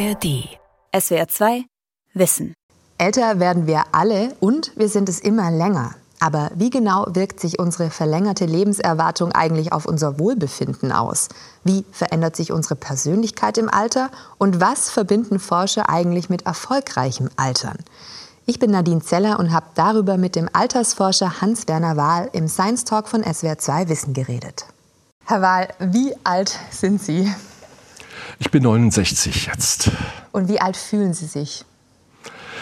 ARD. SWR 2 Wissen. Älter werden wir alle und wir sind es immer länger. Aber wie genau wirkt sich unsere verlängerte Lebenserwartung eigentlich auf unser Wohlbefinden aus? Wie verändert sich unsere Persönlichkeit im Alter? Und was verbinden Forscher eigentlich mit erfolgreichem Altern? Ich bin Nadine Zeller und habe darüber mit dem Altersforscher Hans-Werner Wahl im Science Talk von SWR 2 Wissen geredet. Herr Wahl, wie alt sind Sie? Ich bin 69 jetzt. Und wie alt fühlen Sie sich?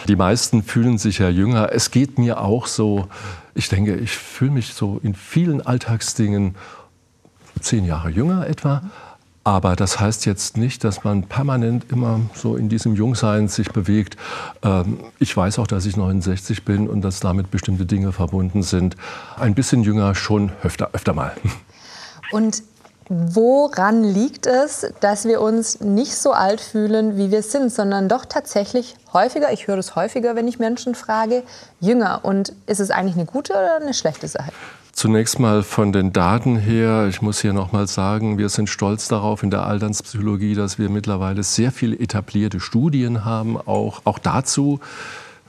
Die meisten fühlen sich ja jünger. Es geht mir auch so. Ich denke, ich fühle mich so in vielen Alltagsdingen zehn Jahre jünger etwa. Aber das heißt jetzt nicht, dass man permanent immer so in diesem Jungsein sich bewegt. Ähm, ich weiß auch, dass ich 69 bin und dass damit bestimmte Dinge verbunden sind. Ein bisschen jünger schon öfter, öfter mal. Und Woran liegt es, dass wir uns nicht so alt fühlen, wie wir sind, sondern doch tatsächlich häufiger, ich höre das häufiger, wenn ich Menschen frage, jünger? Und ist es eigentlich eine gute oder eine schlechte Sache? Zunächst mal von den Daten her, ich muss hier noch mal sagen, wir sind stolz darauf in der Alterspsychologie, dass wir mittlerweile sehr viele etablierte Studien haben, auch, auch dazu.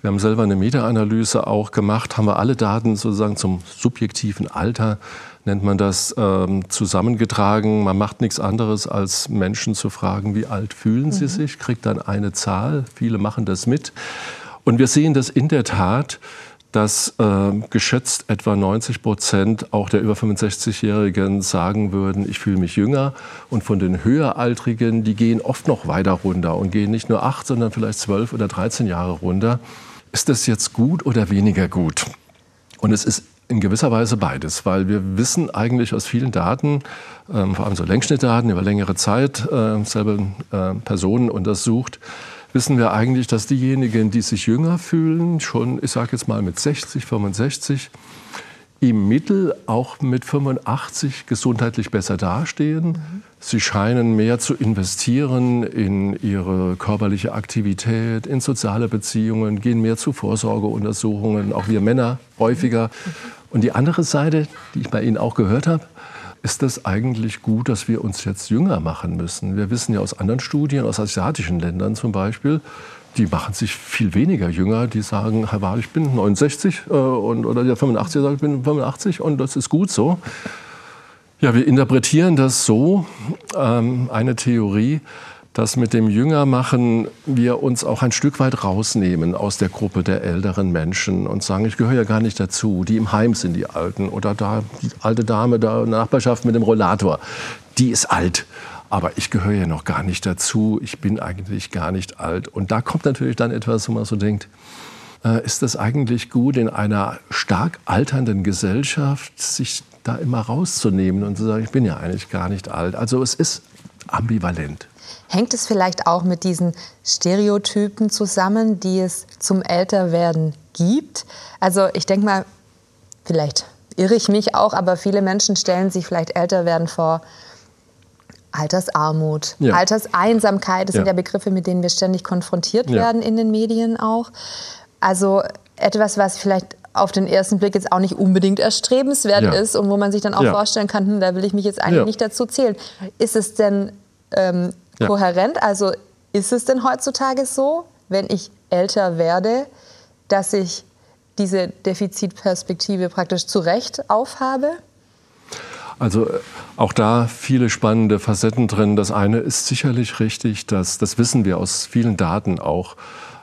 Wir haben selber eine Meta-Analyse auch gemacht, haben wir alle Daten sozusagen zum subjektiven Alter nennt man das, ähm, zusammengetragen. Man macht nichts anderes, als Menschen zu fragen, wie alt fühlen sie mhm. sich, kriegt dann eine Zahl. Viele machen das mit. Und wir sehen das in der Tat, dass äh, geschätzt etwa 90 Prozent auch der über 65-Jährigen sagen würden, ich fühle mich jünger. Und von den Höheraltrigen, die gehen oft noch weiter runter und gehen nicht nur acht, sondern vielleicht zwölf oder 13 Jahre runter. Ist das jetzt gut oder weniger gut? Und es ist in gewisser Weise beides, weil wir wissen eigentlich aus vielen Daten, ähm, vor allem so Längsschnittdaten über längere Zeit, äh, selber äh, Personen untersucht, wissen wir eigentlich, dass diejenigen, die sich jünger fühlen, schon, ich sage jetzt mal mit 60, 65, im Mittel auch mit 85 gesundheitlich besser dastehen. Mhm. Sie scheinen mehr zu investieren in ihre körperliche Aktivität, in soziale Beziehungen, gehen mehr zu Vorsorgeuntersuchungen, auch wir Männer häufiger. Und die andere Seite, die ich bei Ihnen auch gehört habe, ist es eigentlich gut, dass wir uns jetzt jünger machen müssen. Wir wissen ja aus anderen Studien, aus asiatischen Ländern zum Beispiel, die machen sich viel weniger jünger. Die sagen, Herr Wahl, ich bin 69 äh, und, oder der 85 sagt, ich bin 85 und das ist gut so. Ja, wir interpretieren das so, ähm, eine Theorie, dass mit dem Jüngermachen wir uns auch ein Stück weit rausnehmen aus der Gruppe der älteren Menschen und sagen, ich gehöre ja gar nicht dazu. Die im Heim sind die Alten oder da die alte Dame da in der Nachbarschaft mit dem Rollator, die ist alt. Aber ich gehöre ja noch gar nicht dazu. Ich bin eigentlich gar nicht alt. Und da kommt natürlich dann etwas, wo man so denkt, äh, ist das eigentlich gut, in einer stark alternden Gesellschaft sich da immer rauszunehmen und zu sagen, ich bin ja eigentlich gar nicht alt. Also es ist ambivalent. Hängt es vielleicht auch mit diesen Stereotypen zusammen, die es zum Älterwerden gibt? Also ich denke mal, vielleicht irre ich mich auch, aber viele Menschen stellen sich vielleicht Älterwerden vor. Altersarmut, ja. Alterseinsamkeit, das ja. sind ja Begriffe, mit denen wir ständig konfrontiert ja. werden in den Medien auch. Also etwas, was vielleicht auf den ersten Blick jetzt auch nicht unbedingt erstrebenswert ist und wo man sich dann auch vorstellen kann, hm, da will ich mich jetzt eigentlich nicht dazu zählen. Ist es denn ähm, ja. kohärent. Also ist es denn heutzutage so, wenn ich älter werde, dass ich diese Defizitperspektive praktisch zu Recht aufhabe? Also äh, auch da viele spannende Facetten drin. Das eine ist sicherlich richtig, dass das wissen wir aus vielen Daten auch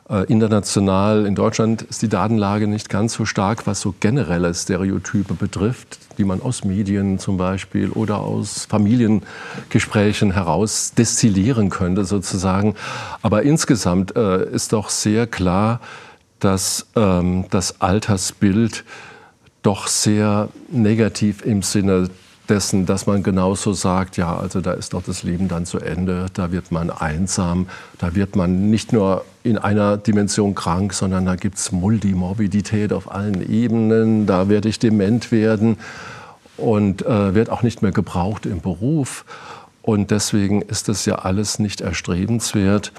international. In Deutschland ist die Datenlage nicht ganz so stark, was so generelle Stereotype betrifft, die man aus Medien zum Beispiel oder aus Familiengesprächen heraus destillieren könnte sozusagen. Aber insgesamt äh, ist doch sehr klar, dass ähm, das Altersbild doch sehr negativ im Sinne dessen, dass man genauso sagt, ja, also da ist doch das Leben dann zu Ende, da wird man einsam, da wird man nicht nur in einer Dimension krank, sondern da gibt es Multimorbidität auf allen Ebenen, da werde ich dement werden und äh, wird auch nicht mehr gebraucht im Beruf. Und deswegen ist das ja alles nicht erstrebenswert.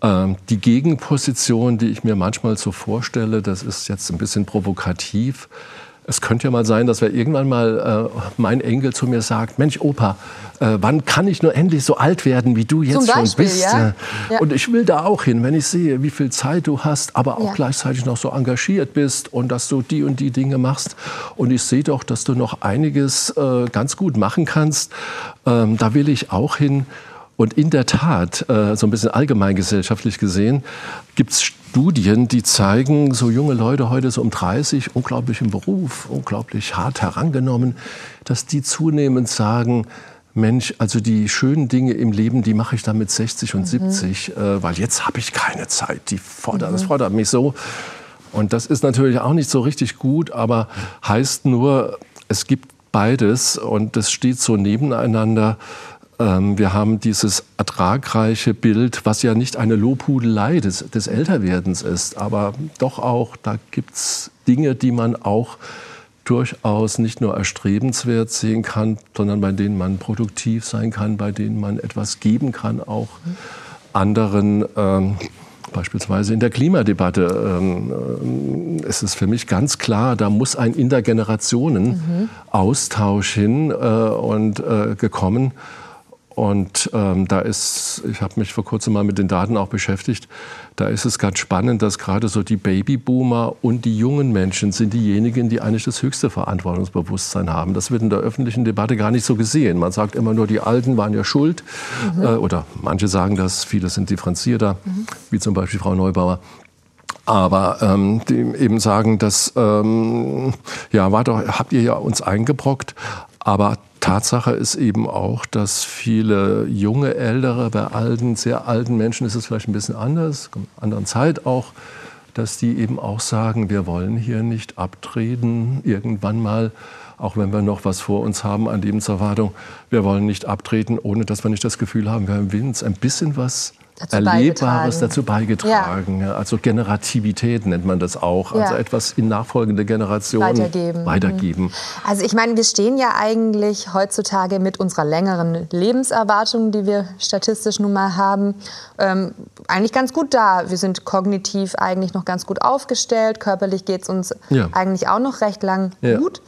Ähm, die Gegenposition, die ich mir manchmal so vorstelle, das ist jetzt ein bisschen provokativ, es könnte ja mal sein, dass wir irgendwann mal äh, mein Enkel zu mir sagt, Mensch Opa, äh, wann kann ich nur endlich so alt werden, wie du jetzt Beispiel, schon bist? Ja? Ja. Und ich will da auch hin, wenn ich sehe, wie viel Zeit du hast, aber auch ja. gleichzeitig noch so engagiert bist und dass du die und die Dinge machst. Und ich sehe doch, dass du noch einiges äh, ganz gut machen kannst. Ähm, da will ich auch hin. Und in der Tat, äh, so ein bisschen allgemeingesellschaftlich gesehen, gibt es Studien, die zeigen, so junge Leute heute so um 30, unglaublich im Beruf, unglaublich hart herangenommen, dass die zunehmend sagen, Mensch, also die schönen Dinge im Leben, die mache ich dann mit 60 und mhm. 70, äh, weil jetzt habe ich keine Zeit. Die fordert, mhm. Das fordert mich so. Und das ist natürlich auch nicht so richtig gut, aber heißt nur, es gibt beides und das steht so nebeneinander. Ähm, wir haben dieses ertragreiche Bild, was ja nicht eine Lobhudelei des, des Älterwerdens ist, aber doch auch, da gibt es Dinge, die man auch durchaus nicht nur erstrebenswert sehen kann, sondern bei denen man produktiv sein kann, bei denen man etwas geben kann, auch anderen. Ähm, beispielsweise in der Klimadebatte ähm, ist es für mich ganz klar, da muss ein Intergenerationen-Austausch hin äh, und äh, gekommen. Und ähm, da ist, ich habe mich vor kurzem mal mit den Daten auch beschäftigt, da ist es ganz spannend, dass gerade so die Babyboomer und die jungen Menschen sind diejenigen, die eigentlich das höchste Verantwortungsbewusstsein haben. Das wird in der öffentlichen Debatte gar nicht so gesehen. Man sagt immer nur, die Alten waren ja schuld. Mhm. Äh, oder manche sagen das, viele sind differenzierter, mhm. wie zum Beispiel Frau Neubauer aber ähm, die eben sagen, dass ähm, ja, war doch, habt ihr ja uns eingebrockt, aber Tatsache ist eben auch, dass viele junge, ältere, bei alten, sehr alten Menschen ist es vielleicht ein bisschen anders, anderen Zeit auch, dass die eben auch sagen, wir wollen hier nicht abtreten, irgendwann mal, auch wenn wir noch was vor uns haben an Lebenserwartung, wir wollen nicht abtreten, ohne dass wir nicht das Gefühl haben, wir haben wenigstens ein bisschen was dazu Erlebbares dazu beigetragen. Ja. Also Generativität nennt man das auch. Also ja. etwas in nachfolgende Generationen weitergeben. weitergeben. Mhm. Also ich meine, wir stehen ja eigentlich heutzutage mit unserer längeren Lebenserwartung, die wir statistisch nun mal haben, ähm, eigentlich ganz gut da. Wir sind kognitiv eigentlich noch ganz gut aufgestellt. Körperlich geht es uns ja. eigentlich auch noch recht lang gut.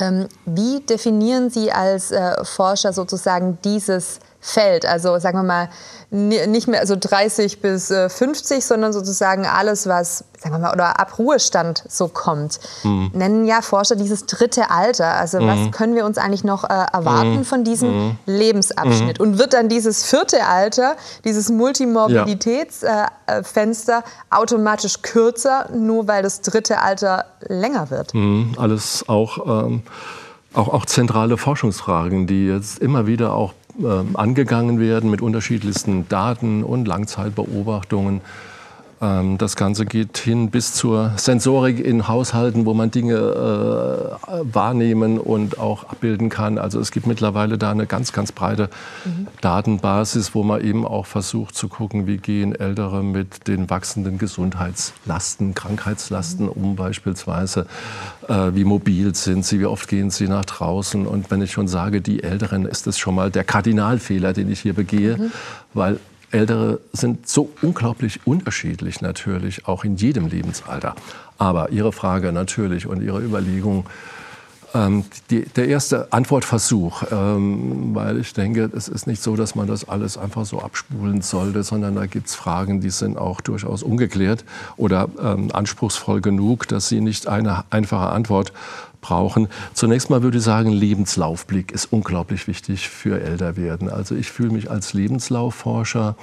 Ähm, wie definieren Sie als äh, Forscher sozusagen dieses Feld? Also sagen wir mal, nicht mehr so 30 bis 50, äh, sondern sozusagen alles, was, sagen wir mal, oder ab Ruhestand so kommt. Mhm. Nennen ja Forscher dieses dritte Alter. Also mhm. was können wir uns eigentlich noch äh, erwarten mhm. von diesem mhm. Lebensabschnitt? Mhm. Und wird dann dieses vierte Alter, dieses Multimorbiditätsfenster ja. äh, automatisch kürzer, nur weil das dritte Alter länger wird? Mhm. Alles auch... Ähm auch, auch zentrale Forschungsfragen, die jetzt immer wieder auch angegangen werden mit unterschiedlichsten Daten und Langzeitbeobachtungen. Ähm, das Ganze geht hin bis zur Sensorik in Haushalten, wo man Dinge äh, wahrnehmen und auch abbilden kann. Also es gibt mittlerweile da eine ganz, ganz breite mhm. Datenbasis, wo man eben auch versucht zu gucken, wie gehen Ältere mit den wachsenden Gesundheitslasten, Krankheitslasten mhm. um beispielsweise. Äh, wie mobil sind sie, wie oft gehen sie nach draußen. Und wenn ich schon sage, die Älteren, ist das schon mal der Kardinalfehler, den ich hier begehe, mhm. weil Ältere sind so unglaublich unterschiedlich natürlich, auch in jedem Lebensalter. Aber Ihre Frage natürlich und Ihre Überlegung, ähm, die, der erste Antwortversuch, ähm, weil ich denke, es ist nicht so, dass man das alles einfach so abspulen sollte, sondern da gibt es Fragen, die sind auch durchaus ungeklärt oder ähm, anspruchsvoll genug, dass sie nicht eine einfache Antwort brauchen. Zunächst mal würde ich sagen, Lebenslaufblick ist unglaublich wichtig für Älterwerden. Also ich fühle mich als Lebenslaufforscher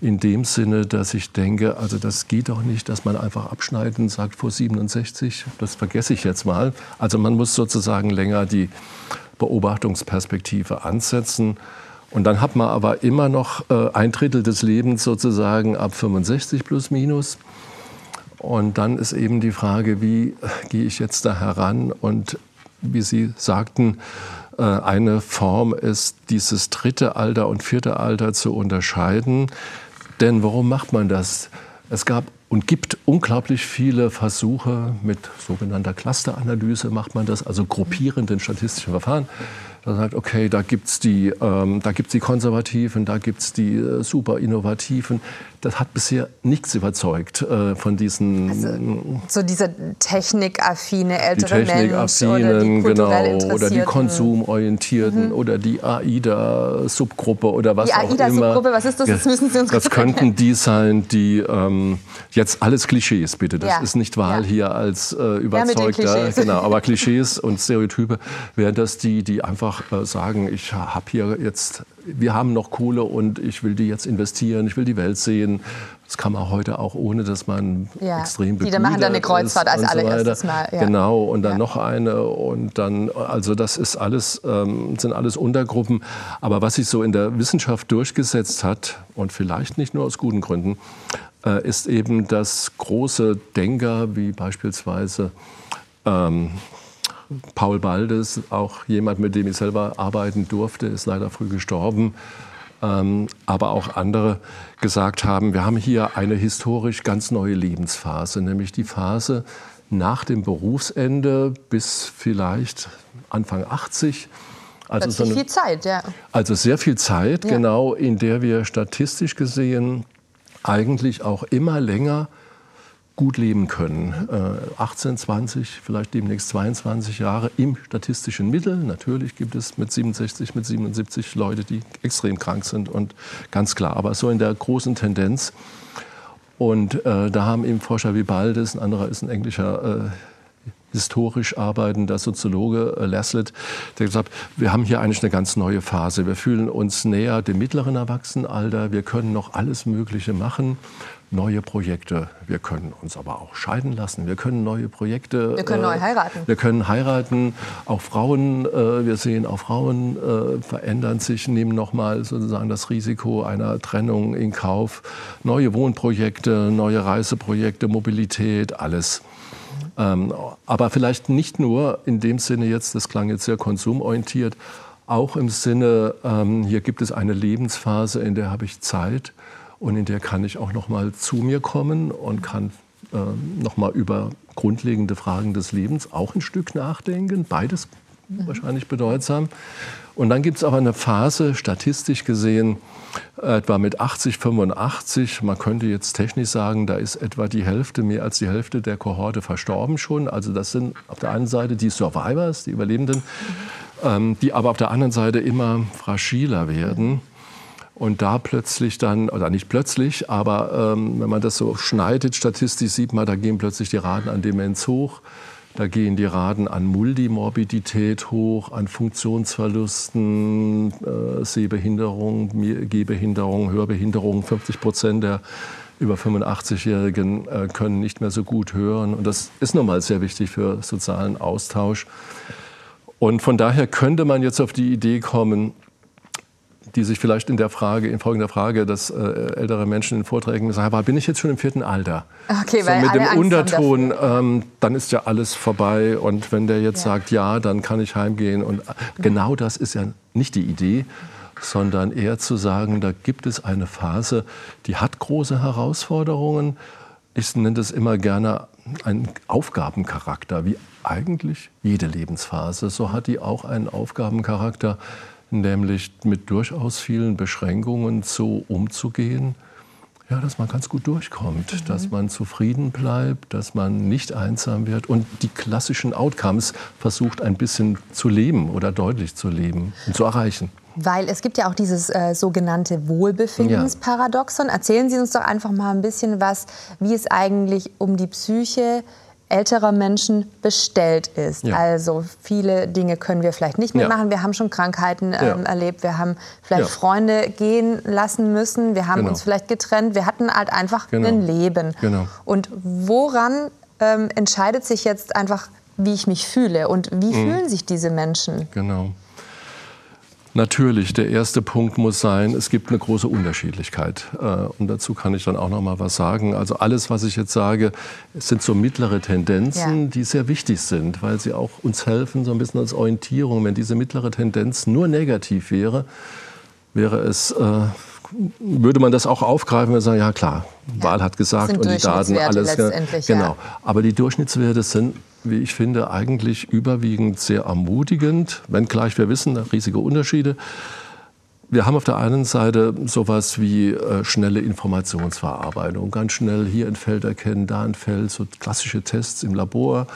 in dem Sinne, dass ich denke, also das geht doch nicht, dass man einfach abschneiden sagt vor 67, das vergesse ich jetzt mal. Also man muss sozusagen länger die Beobachtungsperspektive ansetzen. Und dann hat man aber immer noch äh, ein Drittel des Lebens sozusagen ab 65 plus minus. Und dann ist eben die Frage, wie gehe ich jetzt da heran? Und wie Sie sagten, äh, eine Form ist, dieses dritte Alter und vierte Alter zu unterscheiden. Denn warum macht man das? Es gab und gibt unglaublich viele Versuche mit sogenannter Clusteranalyse macht man das, also gruppierenden statistischen Verfahren. Da sagt, okay, da gibt es die, ähm, die Konservativen, da gibt es die äh, super Innovativen das hat bisher nichts überzeugt äh, von diesen. Also, so diese technikaffine ältere die Technikaffinen, genau, oder die konsumorientierten mhm. oder die AIDA-Subgruppe oder was die auch AIDA immer. Subgruppe, was ist das? Das müssen Sie uns Das könnten die sein, die ähm, jetzt alles Klischees bitte. Das ja. ist nicht Wahl ja. hier als äh, überzeugter, genau, aber Klischees und Stereotype wären das die, die einfach äh, sagen, ich habe hier jetzt wir haben noch Kohle und ich will die jetzt investieren, ich will die Welt sehen. Das kann man heute auch, ohne dass man ja. extrem Die machen dann eine Kreuzfahrt als allererstes so Mal. Ja. Genau, und dann ja. noch eine und dann, also das ist alles, ähm, sind alles Untergruppen. Aber was sich so in der Wissenschaft durchgesetzt hat, und vielleicht nicht nur aus guten Gründen, äh, ist eben, dass große Denker wie beispielsweise ähm, Paul Baldes, auch jemand, mit dem ich selber arbeiten durfte, ist leider früh gestorben. Ähm, aber auch andere gesagt haben, wir haben hier eine historisch ganz neue Lebensphase, nämlich die Phase nach dem Berufsende bis vielleicht Anfang 80. Also so eine, viel Zeit, ja. Also sehr viel Zeit, ja. genau, in der wir statistisch gesehen eigentlich auch immer länger gut leben können. Äh, 18, 20, vielleicht demnächst 22 Jahre im statistischen Mittel. Natürlich gibt es mit 67, mit 77 Leute, die extrem krank sind und ganz klar. Aber so in der großen Tendenz. Und äh, da haben eben Forscher wie Baldes, ein anderer ist ein englischer äh, historisch arbeitender Soziologe äh, Laslett, der gesagt hat, wir haben hier eigentlich eine ganz neue Phase. Wir fühlen uns näher dem mittleren Erwachsenenalter. Wir können noch alles Mögliche machen neue Projekte. Wir können uns aber auch scheiden lassen. Wir können neue Projekte. Wir können äh, neu heiraten. Wir können heiraten. Auch Frauen, äh, wir sehen, auch Frauen äh, verändern sich, nehmen nochmal sozusagen das Risiko einer Trennung in Kauf. Neue Wohnprojekte, neue Reiseprojekte, Mobilität, alles. Ähm, aber vielleicht nicht nur in dem Sinne jetzt, das klang jetzt sehr konsumorientiert, auch im Sinne, ähm, hier gibt es eine Lebensphase, in der habe ich Zeit und in der kann ich auch noch mal zu mir kommen und kann äh, noch mal über grundlegende Fragen des Lebens auch ein Stück nachdenken. Beides. Wahrscheinlich bedeutsam. Und dann gibt es aber eine Phase, statistisch gesehen, etwa mit 80, 85. Man könnte jetzt technisch sagen, da ist etwa die Hälfte, mehr als die Hälfte der Kohorte verstorben schon. Also das sind auf der einen Seite die Survivors, die Überlebenden, ähm, die aber auf der anderen Seite immer fragiler werden. Und da plötzlich dann, oder nicht plötzlich, aber ähm, wenn man das so schneidet, statistisch sieht man, da gehen plötzlich die Raten an Demenz hoch. Da gehen die Raten an Multimorbidität hoch, an Funktionsverlusten, äh, Sehbehinderung, Gehbehinderung, Hörbehinderung. 50 Prozent der über 85-Jährigen äh, können nicht mehr so gut hören. Und das ist nochmal sehr wichtig für sozialen Austausch. Und von daher könnte man jetzt auf die Idee kommen, die sich vielleicht in der Frage, in folgender Frage, dass äh, ältere Menschen in Vorträgen sagen, aber bin ich jetzt schon im vierten Alter? Okay, so mit dem Angst Unterton, ähm, dann ist ja alles vorbei und wenn der jetzt ja. sagt ja, dann kann ich heimgehen und äh, genau das ist ja nicht die Idee, sondern eher zu sagen, da gibt es eine Phase, die hat große Herausforderungen. Ich nenne das immer gerne einen Aufgabencharakter, wie eigentlich jede Lebensphase. So hat die auch einen Aufgabencharakter nämlich mit durchaus vielen Beschränkungen so umzugehen, ja, dass man ganz gut durchkommt, mhm. dass man zufrieden bleibt, dass man nicht einsam wird und die klassischen Outcomes versucht ein bisschen zu leben oder deutlich zu leben und zu erreichen. Weil es gibt ja auch dieses äh, sogenannte Wohlbefindensparadoxon. Erzählen Sie uns doch einfach mal ein bisschen was, wie es eigentlich um die Psyche älterer Menschen bestellt ist. Ja. Also viele Dinge können wir vielleicht nicht mehr ja. machen. Wir haben schon Krankheiten ähm, ja. erlebt. Wir haben vielleicht Freunde gehen lassen müssen. Wir haben genau. uns vielleicht getrennt. Wir hatten halt einfach genau. ein Leben. Genau. Und woran ähm, entscheidet sich jetzt einfach, wie ich mich fühle und wie mhm. fühlen sich diese Menschen? Genau. Natürlich, der erste Punkt muss sein, es gibt eine große Unterschiedlichkeit. Äh, und dazu kann ich dann auch noch mal was sagen. Also alles, was ich jetzt sage, sind so mittlere Tendenzen, ja. die sehr wichtig sind, weil sie auch uns helfen, so ein bisschen als Orientierung. Wenn diese mittlere Tendenz nur negativ wäre, wäre es äh, würde man das auch aufgreifen und sagen, ja klar, ja. Wahl hat gesagt und die Daten alles. Genau. Ja. Aber die Durchschnittswerte sind wie ich finde, eigentlich überwiegend sehr ermutigend, wenngleich wir wissen, riesige Unterschiede. Wir haben auf der einen Seite sowas wie äh, schnelle Informationsverarbeitung. Ganz schnell hier ein Feld erkennen, da ein Feld, so klassische Tests im Labor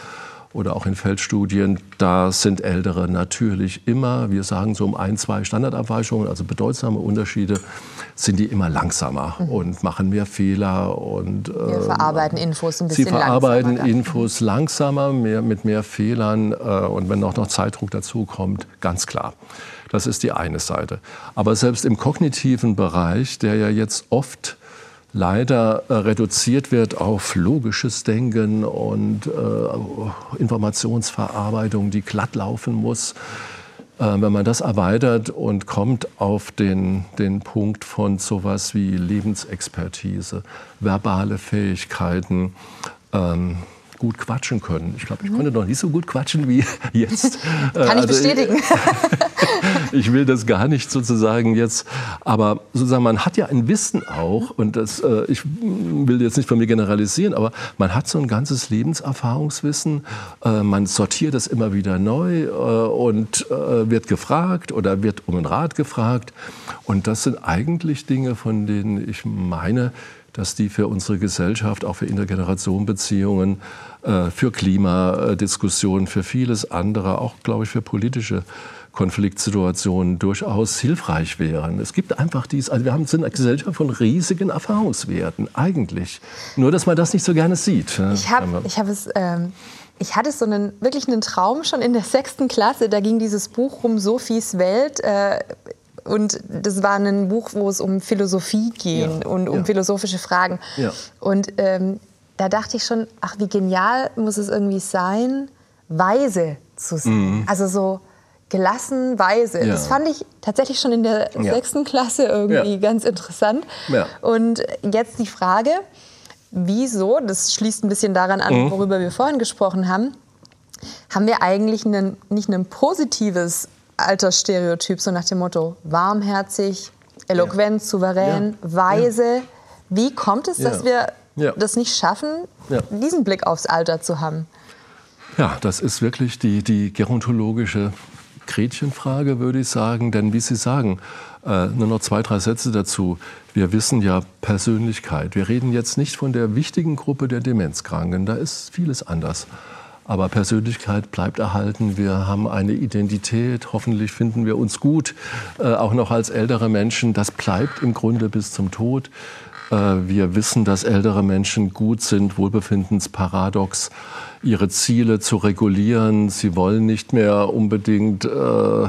oder auch in Feldstudien. Da sind Ältere natürlich immer, wir sagen so um ein, zwei Standardabweichungen, also bedeutsame Unterschiede, sind die immer langsamer mhm. und machen mehr Fehler. Und, äh, wir verarbeiten Infos ein bisschen. Sie verarbeiten langsamer. Infos langsamer, mehr, mit mehr Fehlern äh, und wenn auch noch Zeitdruck dazu kommt, ganz klar. Das ist die eine Seite. Aber selbst im kognitiven Bereich, der ja jetzt oft leider äh, reduziert wird auf logisches Denken und äh, Informationsverarbeitung, die glatt laufen muss, äh, wenn man das erweitert und kommt auf den, den Punkt von sowas wie Lebensexpertise, verbale Fähigkeiten, ähm, gut quatschen können. Ich glaube, ich mhm. konnte noch nicht so gut quatschen wie jetzt. Kann ich also, bestätigen. ich will das gar nicht sozusagen jetzt, aber sozusagen man hat ja ein Wissen auch und das, äh, ich will jetzt nicht von mir generalisieren, aber man hat so ein ganzes Lebenserfahrungswissen, äh, man sortiert es immer wieder neu äh, und äh, wird gefragt oder wird um einen Rat gefragt und das sind eigentlich Dinge, von denen ich meine, dass die für unsere Gesellschaft, auch für Intergenerationenbeziehungen, äh, für Klimadiskussionen, für vieles andere, auch, glaube ich, für politische Konfliktsituationen durchaus hilfreich wären. Es gibt einfach dies, also wir haben, sind eine Gesellschaft von riesigen Erfahrungswerten, eigentlich. Nur, dass man das nicht so gerne sieht. Ich habe ich hab es... Ähm ich hatte so einen, wirklich einen Traum schon in der sechsten Klasse. Da ging dieses Buch um Sophies Welt. Äh, und das war ein Buch, wo es um Philosophie ging ja. und um ja. philosophische Fragen. Ja. Und ähm, da dachte ich schon, ach, wie genial muss es irgendwie sein, weise zu sein. Mhm. Also so gelassen, weise. Das fand ich tatsächlich schon in der sechsten Klasse irgendwie ganz interessant. Und jetzt die Frage, wieso, das schließt ein bisschen daran an, mhm. worüber wir vorhin gesprochen haben, haben wir eigentlich einen, nicht ein positives Altersstereotyp, so nach dem Motto warmherzig, eloquent, ja. souverän, ja. weise. Ja. Wie kommt es, dass wir das nicht schaffen, diesen Blick aufs Alter zu haben? Ja, das ist wirklich die, die gerontologische Gretchenfrage, würde ich sagen. Denn wie Sie sagen, äh, nur noch zwei, drei Sätze dazu. Wir wissen ja Persönlichkeit. Wir reden jetzt nicht von der wichtigen Gruppe der Demenzkranken. Da ist vieles anders. Aber Persönlichkeit bleibt erhalten. Wir haben eine Identität. Hoffentlich finden wir uns gut, äh, auch noch als ältere Menschen. Das bleibt im Grunde bis zum Tod. Äh, wir wissen, dass ältere Menschen gut sind, Wohlbefindенsparadox ihre Ziele zu regulieren. Sie wollen nicht mehr unbedingt äh,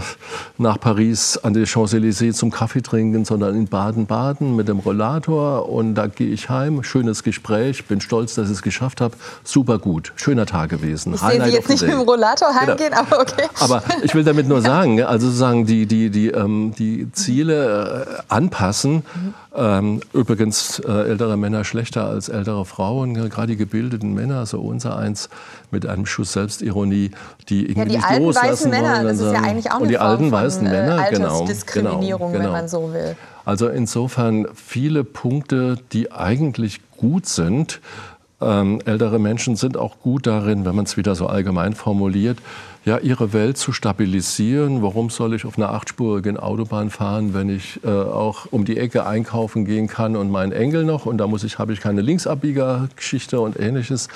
nach Paris an die Champs-Élysées zum Kaffee trinken, sondern in Baden-Baden mit dem Rollator. Und da gehe ich heim. Schönes Gespräch. Bin stolz, dass ich es geschafft habe. Super gut. Schöner Tag gewesen. Ich sehe Sie jetzt nicht mit dem Rollator genau. heimgehen, genau. aber okay. Aber ich will damit nur sagen, also sozusagen die, die, die, ähm, die Ziele äh, anpassen. Mhm. Ähm, übrigens äh, ältere Männer schlechter als ältere Frauen. Gerade die gebildeten Männer, so unser eins, mit einem Schuss Selbstironie, die irgendwie ja, die nicht alten loslassen weißen Männer, das ist ja eigentlich auch eine und die Form alten weißen von, Männer, äh, genau, Diskriminierung, genau, genau. wenn man so will. Also insofern viele Punkte, die eigentlich gut sind. Ähm, ältere Menschen sind auch gut darin, wenn man es wieder so allgemein formuliert, ja, ihre Welt zu stabilisieren. Warum soll ich auf einer achtspurigen Autobahn fahren, wenn ich äh, auch um die Ecke einkaufen gehen kann und meinen Engel noch und da muss ich, habe ich keine Linksabbiegergeschichte und ähnliches.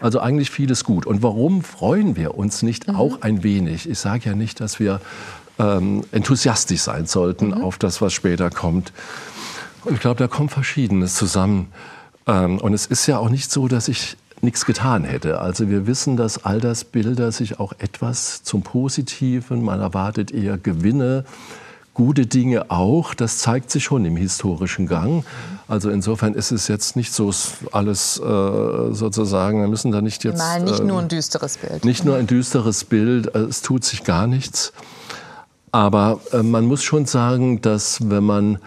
Also eigentlich vieles gut. Und warum freuen wir uns nicht mhm. auch ein wenig? Ich sage ja nicht, dass wir ähm, enthusiastisch sein sollten mhm. auf das, was später kommt. Und ich glaube, da kommt Verschiedenes zusammen. Ähm, und es ist ja auch nicht so, dass ich nichts getan hätte. Also wir wissen, dass Altersbilder sich auch etwas zum Positiven, man erwartet eher Gewinne, gute Dinge auch. Das zeigt sich schon im historischen Gang. Also insofern ist es jetzt nicht so alles äh, sozusagen, wir müssen da nicht jetzt... Mal nicht äh, nur ein düsteres Bild. Nicht nur ein düsteres Bild, es tut sich gar nichts. Aber äh, man muss schon sagen, dass wenn man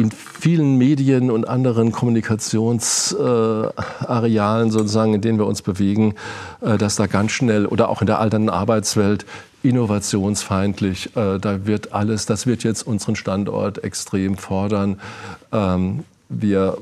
in vielen Medien und anderen Kommunikationsarealen sozusagen, in denen wir uns bewegen, äh, dass da ganz schnell oder auch in der alternden Arbeitswelt innovationsfeindlich, äh, da wird alles, das wird jetzt unseren Standort extrem fordern. Ähm, wir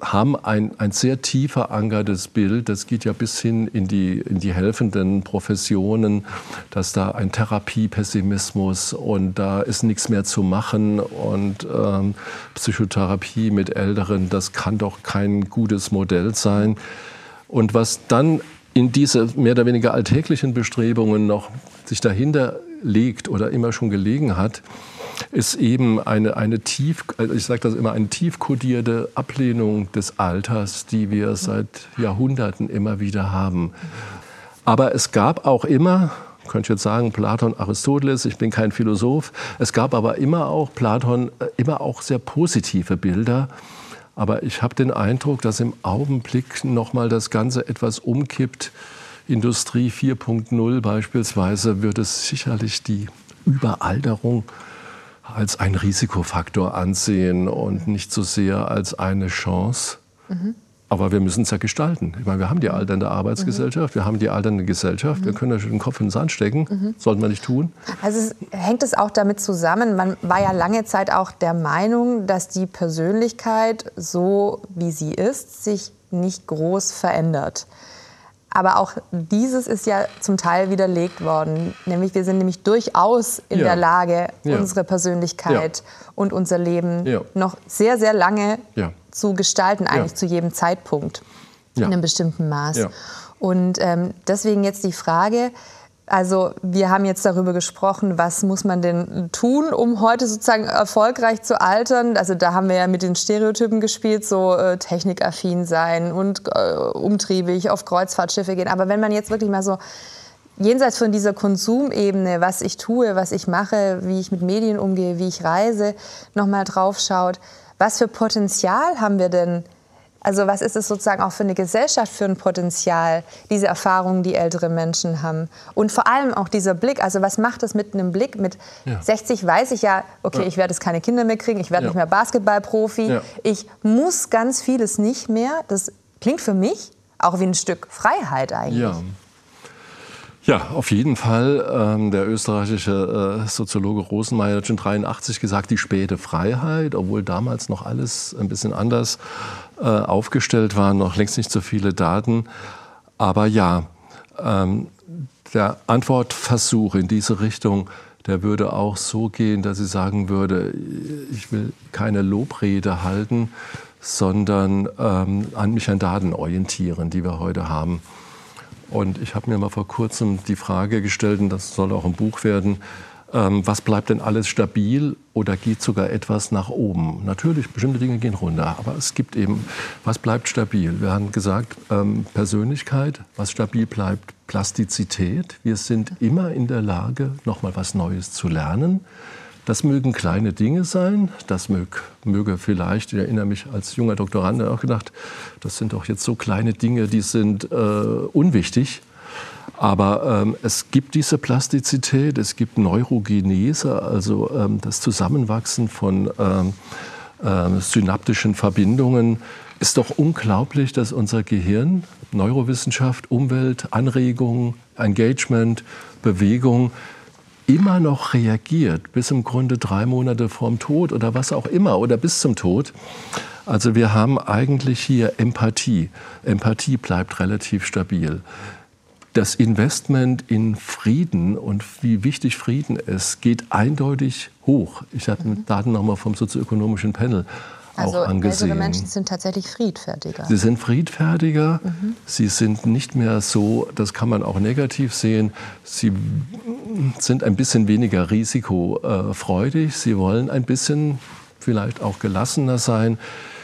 haben ein, ein sehr tief verankertes Bild, das geht ja bis hin in die, in die helfenden Professionen, dass da ein Therapiepessimismus und da ist nichts mehr zu machen und ähm, Psychotherapie mit Älteren, das kann doch kein gutes Modell sein. Und was dann in diese mehr oder weniger alltäglichen Bestrebungen noch sich dahinter legt oder immer schon gelegen hat, ist eben eine, eine tief, also ich sage das immer, eine tief kodierte Ablehnung des Alters, die wir seit Jahrhunderten immer wieder haben. Aber es gab auch immer, könnte ich jetzt sagen, Platon, Aristoteles, ich bin kein Philosoph, es gab aber immer auch, Platon, äh, immer auch sehr positive Bilder. Aber ich habe den Eindruck, dass im Augenblick nochmal das Ganze etwas umkippt. Industrie 4.0 beispielsweise würde es sicherlich die Überalterung als einen Risikofaktor ansehen und nicht so sehr als eine Chance. Mhm. Aber wir müssen es ja gestalten. Ich meine, wir haben die alternde Arbeitsgesellschaft, mhm. wir haben die alternde Gesellschaft, mhm. wir können den Kopf in den Sand stecken, mhm. sollten wir nicht tun. Also es, hängt es auch damit zusammen, man war ja lange Zeit auch der Meinung, dass die Persönlichkeit, so wie sie ist, sich nicht groß verändert. Aber auch dieses ist ja zum Teil widerlegt worden. Nämlich wir sind nämlich durchaus in ja. der Lage, ja. unsere Persönlichkeit ja. und unser Leben noch sehr, sehr lange zu gestalten, eigentlich zu jedem Zeitpunkt in einem bestimmten Maß. Und ähm, deswegen jetzt die Frage, also wir haben jetzt darüber gesprochen, was muss man denn tun, um heute sozusagen erfolgreich zu altern. Also da haben wir ja mit den Stereotypen gespielt, so äh, technikaffin sein und äh, umtriebig auf Kreuzfahrtschiffe gehen. Aber wenn man jetzt wirklich mal so jenseits von dieser Konsumebene, was ich tue, was ich mache, wie ich mit Medien umgehe, wie ich reise, nochmal drauf schaut, was für Potenzial haben wir denn also was ist es sozusagen auch für eine Gesellschaft für ein Potenzial, diese Erfahrungen, die ältere Menschen haben? Und vor allem auch dieser Blick, also was macht es mit einem Blick? Mit ja. 60 weiß ich ja, okay, ja. ich werde jetzt keine Kinder mehr kriegen, ich werde ja. nicht mehr Basketballprofi, ich muss ganz vieles nicht mehr. Das klingt für mich auch wie ein Stück Freiheit eigentlich. Ja. Ja, auf jeden Fall. Ähm, der österreichische äh, Soziologe Rosenmeier hat schon 83 gesagt, die späte Freiheit, obwohl damals noch alles ein bisschen anders äh, aufgestellt war, noch längst nicht so viele Daten. Aber ja, ähm, der Antwortversuch in diese Richtung, der würde auch so gehen, dass ich sagen würde, ich will keine Lobrede halten, sondern ähm, an mich an Daten orientieren, die wir heute haben. Und ich habe mir mal vor kurzem die Frage gestellt, und das soll auch ein Buch werden, was bleibt denn alles stabil oder geht sogar etwas nach oben? Natürlich, bestimmte Dinge gehen runter, aber es gibt eben, was bleibt stabil? Wir haben gesagt, ähm, Persönlichkeit, was stabil bleibt, Plastizität. Wir sind immer in der Lage, nochmal was Neues zu lernen. Das mögen kleine Dinge sein, das mög, möge vielleicht, ich erinnere mich als junger Doktorand auch gedacht, das sind doch jetzt so kleine Dinge, die sind äh, unwichtig. Aber ähm, es gibt diese Plastizität, es gibt Neurogenese, also ähm, das Zusammenwachsen von ähm, äh, synaptischen Verbindungen. Ist doch unglaublich, dass unser Gehirn, Neurowissenschaft, Umwelt, Anregung, Engagement, Bewegung, immer noch reagiert, bis im Grunde drei Monate vorm Tod oder was auch immer oder bis zum Tod. Also wir haben eigentlich hier Empathie. Empathie bleibt relativ stabil. Das Investment in Frieden und wie wichtig Frieden ist, geht eindeutig hoch. Ich habe mhm. Daten nochmal vom sozioökonomischen Panel also auch angesehen. Ältere Menschen sind tatsächlich friedfertiger. Sie sind friedfertiger. Mhm. Sie sind nicht mehr so, das kann man auch negativ sehen, sie sind ein bisschen weniger risikofreudig. Sie wollen ein bisschen vielleicht auch gelassener sein.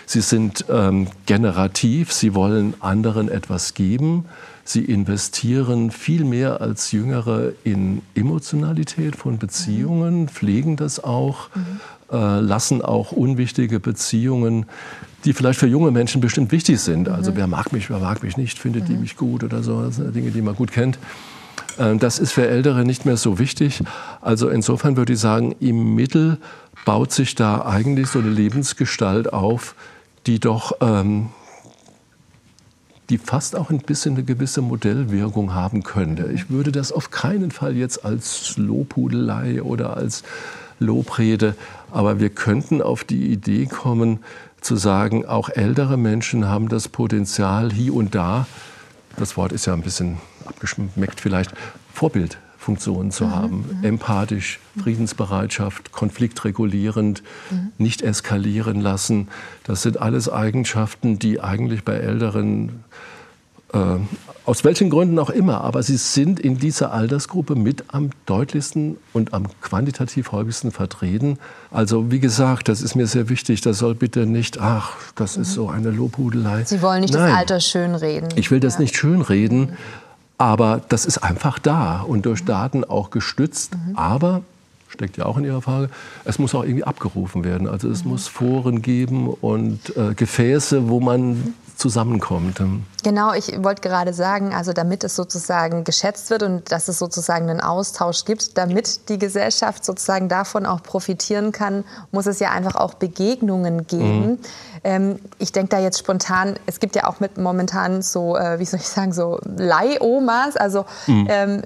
Sie sind ähm, generativ. Sie wollen anderen etwas geben. Sie investieren viel mehr als Jüngere in Emotionalität von Beziehungen, pflegen das auch. Mhm äh, lassen auch unwichtige Beziehungen, die vielleicht für junge Menschen bestimmt wichtig sind. Also mhm. wer mag mich, wer mag mich nicht, findet die mhm. mich gut oder so, das sind Dinge, die man gut kennt. Äh, das ist für Ältere nicht mehr so wichtig. Also insofern würde ich sagen, im Mittel baut sich da eigentlich so eine Lebensgestalt auf, die doch ähm, die fast auch ein bisschen eine gewisse Modellwirkung haben könnte. Ich würde das auf keinen Fall jetzt als Lobhudelei oder als Lobrede, aber wir könnten auf die Idee kommen, zu sagen, auch ältere Menschen haben das Potenzial, hier und da, das Wort ist ja ein bisschen abgeschmeckt vielleicht, Vorbildfunktionen zu mhm, haben. Mhm. Empathisch, Friedensbereitschaft, konfliktregulierend, mhm. nicht eskalieren lassen. Das sind alles Eigenschaften, die eigentlich bei älteren äh, aus welchen Gründen auch immer, aber sie sind in dieser Altersgruppe mit am deutlichsten und am quantitativ häufigsten vertreten. Also wie gesagt, das ist mir sehr wichtig. Das soll bitte nicht, ach, das ist so eine Lobhudelei. Sie wollen nicht Nein. das Alter schönreden. Ich will das ja. nicht schönreden, aber das ist einfach da und durch Daten auch gestützt. Mhm. Aber steckt ja auch in Ihrer Frage, es muss auch irgendwie abgerufen werden. Also es mhm. muss Foren geben und äh, Gefäße, wo man zusammenkommt. Genau, ich wollte gerade sagen, also damit es sozusagen geschätzt wird und dass es sozusagen einen Austausch gibt, damit die Gesellschaft sozusagen davon auch profitieren kann, muss es ja einfach auch Begegnungen geben. Mhm. Ähm, ich denke da jetzt spontan, es gibt ja auch mit momentan so, äh, wie soll ich sagen, so Leihomas, also mhm. ähm,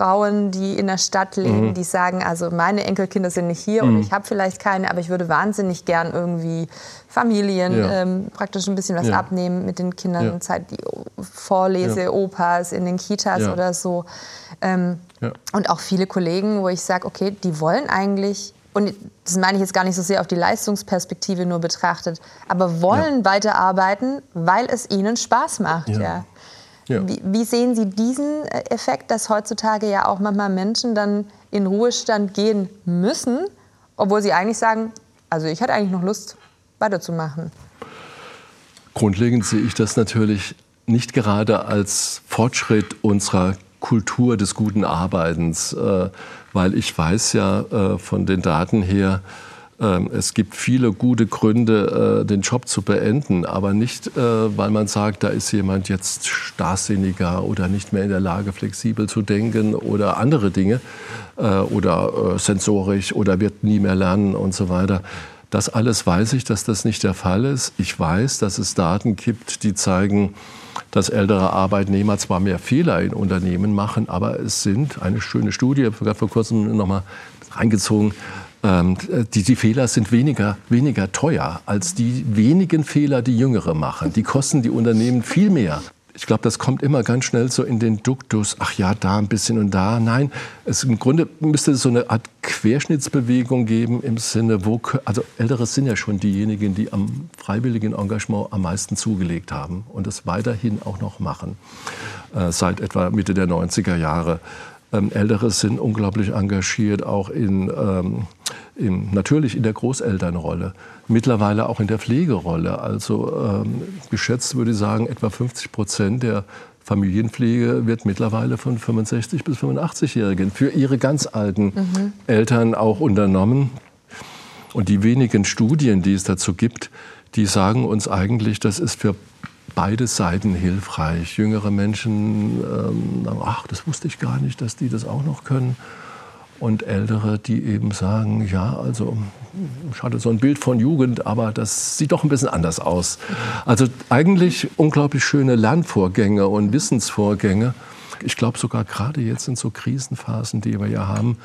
Frauen, die in der Stadt leben, mhm. die sagen, also meine Enkelkinder sind nicht hier mhm. und ich habe vielleicht keine, aber ich würde wahnsinnig gern irgendwie Familien ja. ähm, praktisch ein bisschen was ja. abnehmen mit den Kindern, ja. Zeit, die Vorlese, Opas in den Kitas oder so. Ähm, und auch viele Kollegen, wo ich sage, okay, die wollen eigentlich und das meine ich jetzt gar nicht so sehr auf die Leistungsperspektive nur betrachtet, aber wollen weiterarbeiten, weil es ihnen Spaß macht. Ja. Ja. Wie, wie, sehen Sie diesen äh, Effekt, dass heutzutage ja auch manchmal Menschen dann in Ruhestand gehen müssen, obwohl sie eigentlich sagen, also ich hatte eigentlich noch Lust weiterzumachen? Grundlegend sehe ich das natürlich nicht gerade als Fortschritt unserer Kultur des guten Arbeitens, äh, weil ich weiß ja äh, von den Daten her, es gibt viele gute Gründe, äh, den Job zu beenden, aber nicht, äh, weil man sagt, da ist jemand jetzt starrsinniger oder nicht mehr in der Lage, flexibel zu denken oder andere Dinge äh, oder sensorisch oder wird nie mehr lernen und so weiter. Das alles weiß ich, dass das nicht der Fall ist. Ich weiß, dass es Daten gibt, die zeigen, dass ältere Arbeitnehmer zwar mehr Fehler in Unternehmen machen, aber es sind eine schöne Studie, habe vor kurzem noch mal reingezogen, ähm, die, die, Fehler sind weniger, weniger teuer als die wenigen Fehler, die Jüngere machen. Die kosten die Unternehmen viel mehr. Ich glaube, das kommt immer ganz schnell so in den Duktus, ach ja, da ein bisschen und da. Nein, es, im Grunde müsste es so eine Art Querschnittsbewegung geben im Sinne, wo, also Ältere sind ja schon diejenigen, die am freiwilligen Engagement am meisten zugelegt haben und das weiterhin auch noch machen, äh, seit etwa Mitte der 90er Jahre. Ähm, Ältere sind unglaublich engagiert, auch in, ähm, in, natürlich in der Großelternrolle, mittlerweile auch in der Pflegerolle. Also ähm, geschätzt würde ich sagen, etwa 50 Prozent der Familienpflege wird mittlerweile von 65 bis 85-Jährigen für ihre ganz alten mhm. Eltern auch unternommen. Und die wenigen Studien, die es dazu gibt, die sagen uns eigentlich, das ist für beide Seiten hilfreich. Jüngere Menschen ähm, sagen, ach, das wusste ich gar nicht, dass die das auch noch können. Und Ältere, die eben sagen, ja, also ich hatte so ein Bild von Jugend, aber das sieht doch ein bisschen anders aus. Also eigentlich unglaublich schöne Lernvorgänge und Wissensvorgänge. Ich glaube sogar gerade jetzt in so Krisenphasen, die wir ja haben,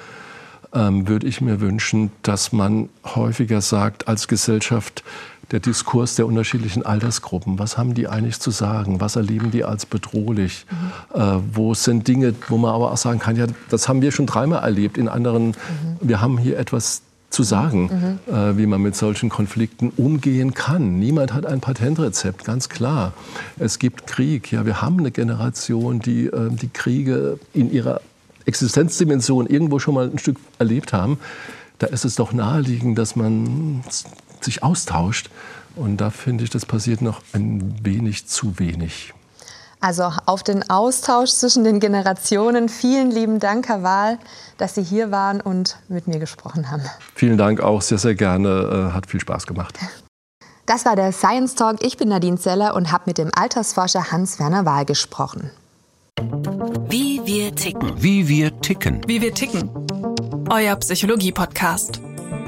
ähm, würde ich mir wünschen, dass man häufiger sagt als Gesellschaft, der Diskurs der unterschiedlichen Altersgruppen. Was haben die eigentlich zu sagen? Was erleben die als bedrohlich? Mhm. Äh, wo sind Dinge, wo man aber auch sagen kann, ja, das haben wir schon dreimal erlebt in anderen. Mhm. Wir haben hier etwas zu sagen, mhm. äh, wie man mit solchen Konflikten umgehen kann. Niemand hat ein Patentrezept, ganz klar. Es gibt Krieg. Ja, wir haben eine Generation, die äh, die Kriege in ihrer Existenzdimension irgendwo schon mal ein Stück erlebt haben. Da ist es doch naheliegend, dass man sich austauscht. Und da finde ich, das passiert noch ein wenig zu wenig. Also auf den Austausch zwischen den Generationen. Vielen lieben Dank, Herr Wahl, dass Sie hier waren und mit mir gesprochen haben. Vielen Dank auch, sehr, sehr gerne. Äh, hat viel Spaß gemacht. Das war der Science Talk. Ich bin Nadine Zeller und habe mit dem Altersforscher Hans-Werner Wahl gesprochen. Wie wir ticken. Wie wir ticken. Wie wir ticken. Euer Psychologie-Podcast.